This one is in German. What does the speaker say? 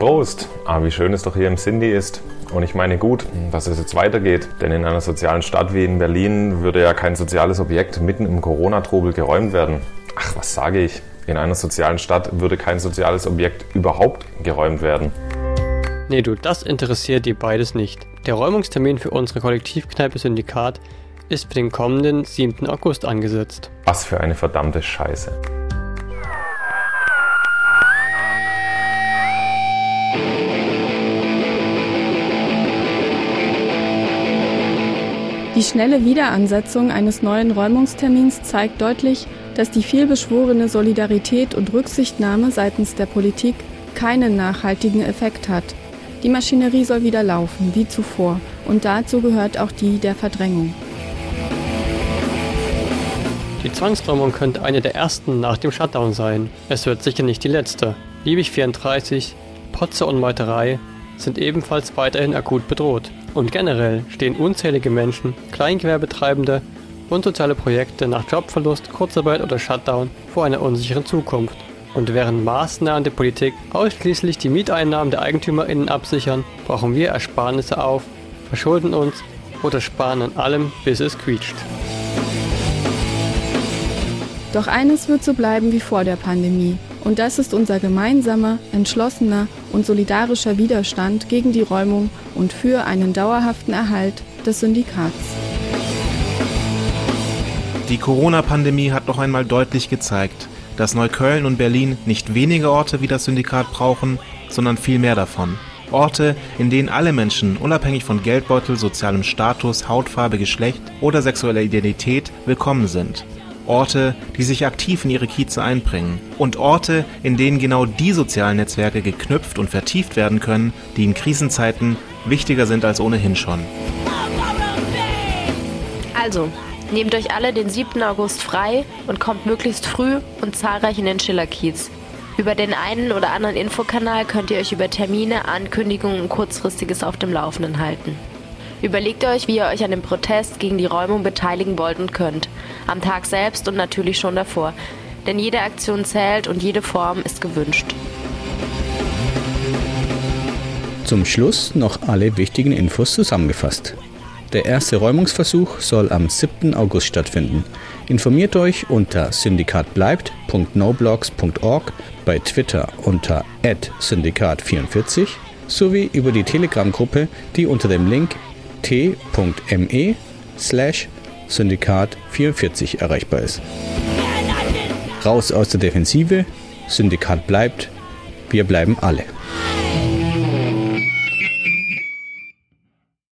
Prost! Ah, wie schön es doch hier im Cindy ist. Und ich meine gut, dass es jetzt weitergeht. Denn in einer sozialen Stadt wie in Berlin würde ja kein soziales Objekt mitten im Corona-Trubel geräumt werden. Ach, was sage ich? In einer sozialen Stadt würde kein soziales Objekt überhaupt geräumt werden. Nee, du, das interessiert die beides nicht. Der Räumungstermin für unsere Kollektivkneipe Syndikat ist für den kommenden 7. August angesetzt. Was für eine verdammte Scheiße. Die schnelle Wiederansetzung eines neuen Räumungstermins zeigt deutlich, dass die vielbeschworene Solidarität und Rücksichtnahme seitens der Politik keinen nachhaltigen Effekt hat. Die Maschinerie soll wieder laufen, wie zuvor, und dazu gehört auch die der Verdrängung. Die Zwangsräumung könnte eine der ersten nach dem Shutdown sein. Es wird sicher nicht die letzte. Liebig 34, Potze und Meuterei sind ebenfalls weiterhin akut bedroht. Und generell stehen unzählige Menschen, Kleingewerbetreibende und soziale Projekte nach Jobverlust, Kurzarbeit oder Shutdown vor einer unsicheren Zukunft. Und während Maßnahmen der Politik ausschließlich die Mieteinnahmen der EigentümerInnen absichern, brauchen wir Ersparnisse auf, verschulden uns oder sparen an allem, bis es quietscht. Doch eines wird so bleiben wie vor der Pandemie. Und das ist unser gemeinsamer, entschlossener und solidarischer Widerstand gegen die Räumung und für einen dauerhaften Erhalt des Syndikats. Die Corona-Pandemie hat noch einmal deutlich gezeigt, dass Neukölln und Berlin nicht wenige Orte wie das Syndikat brauchen, sondern viel mehr davon. Orte, in denen alle Menschen, unabhängig von Geldbeutel, sozialem Status, Hautfarbe, Geschlecht oder sexueller Identität, willkommen sind. Orte, die sich aktiv in ihre Kieze einbringen. Und Orte, in denen genau die sozialen Netzwerke geknüpft und vertieft werden können, die in Krisenzeiten wichtiger sind als ohnehin schon. Also, nehmt euch alle den 7. August frei und kommt möglichst früh und zahlreich in den Schillerkiez. Über den einen oder anderen Infokanal könnt ihr euch über Termine, Ankündigungen und kurzfristiges auf dem Laufenden halten. Überlegt euch, wie ihr euch an dem Protest gegen die Räumung beteiligen wollt und könnt. Am Tag selbst und natürlich schon davor. Denn jede Aktion zählt und jede Form ist gewünscht. Zum Schluss noch alle wichtigen Infos zusammengefasst. Der erste Räumungsversuch soll am 7. August stattfinden. Informiert euch unter syndikatbleibt.noblogs.org, bei Twitter unter syndikat44 sowie über die Telegram-Gruppe, die unter dem Link t.me slash Syndikat 44 erreichbar ist. Raus aus der Defensive, Syndikat bleibt, wir bleiben alle.